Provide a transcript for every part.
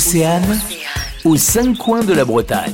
Océane, aux cinq coins de la Bretagne.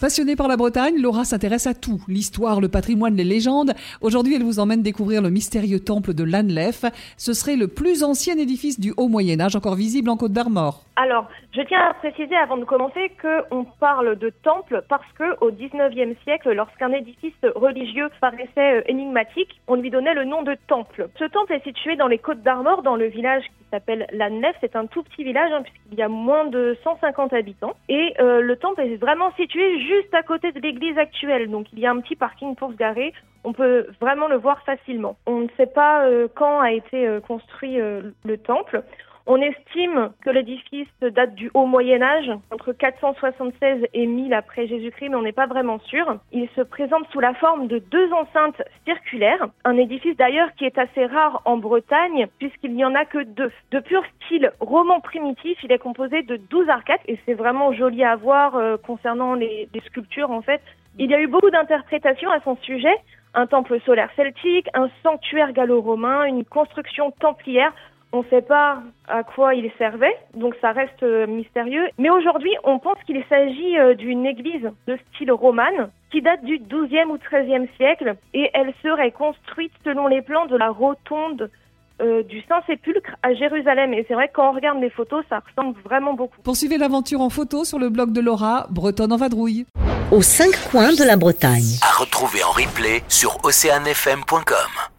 Passionnée par la Bretagne, Laura s'intéresse à tout, l'histoire, le patrimoine, les légendes. Aujourd'hui, elle vous emmène découvrir le mystérieux temple de Lanlef. Ce serait le plus ancien édifice du Haut Moyen Âge, encore visible en Côte d'Armor. Alors, je tiens à préciser avant de commencer qu'on parle de temple parce que au 19e siècle, lorsqu'un édifice religieux paraissait euh, énigmatique, on lui donnait le nom de temple. Ce temple est situé dans les Côtes d'Armor, dans le village s'appelle Lanlef. C'est un tout petit village hein, puisqu'il y a moins de 150 habitants. Et euh, le temple est vraiment situé juste à côté de l'église actuelle. Donc il y a un petit parking pour se garer. On peut vraiment le voir facilement. On ne sait pas euh, quand a été euh, construit le temple. On estime que l'édifice date du haut Moyen Âge, entre 476 et 1000 après Jésus-Christ, mais on n'est pas vraiment sûr. Il se présente sous la forme de deux enceintes circulaires, un édifice d'ailleurs qui est assez rare en Bretagne, puisqu'il n'y en a que deux. De pur style roman primitif, il est composé de 12 arcades, et c'est vraiment joli à voir euh, concernant les, les sculptures en fait. Il y a eu beaucoup d'interprétations à son sujet, un temple solaire celtique, un sanctuaire gallo-romain, une construction templière. On ne sait pas à quoi il servait, donc ça reste euh, mystérieux. Mais aujourd'hui, on pense qu'il s'agit euh, d'une église de style romane qui date du XIIe ou XIIIe siècle et elle serait construite selon les plans de la rotonde euh, du Saint-Sépulcre à Jérusalem. Et c'est vrai que quand on regarde les photos, ça ressemble vraiment beaucoup. Poursuivez l'aventure en photo sur le blog de Laura, Bretonne en vadrouille. Aux cinq coins de la Bretagne. À retrouver en replay sur oceanfm.com.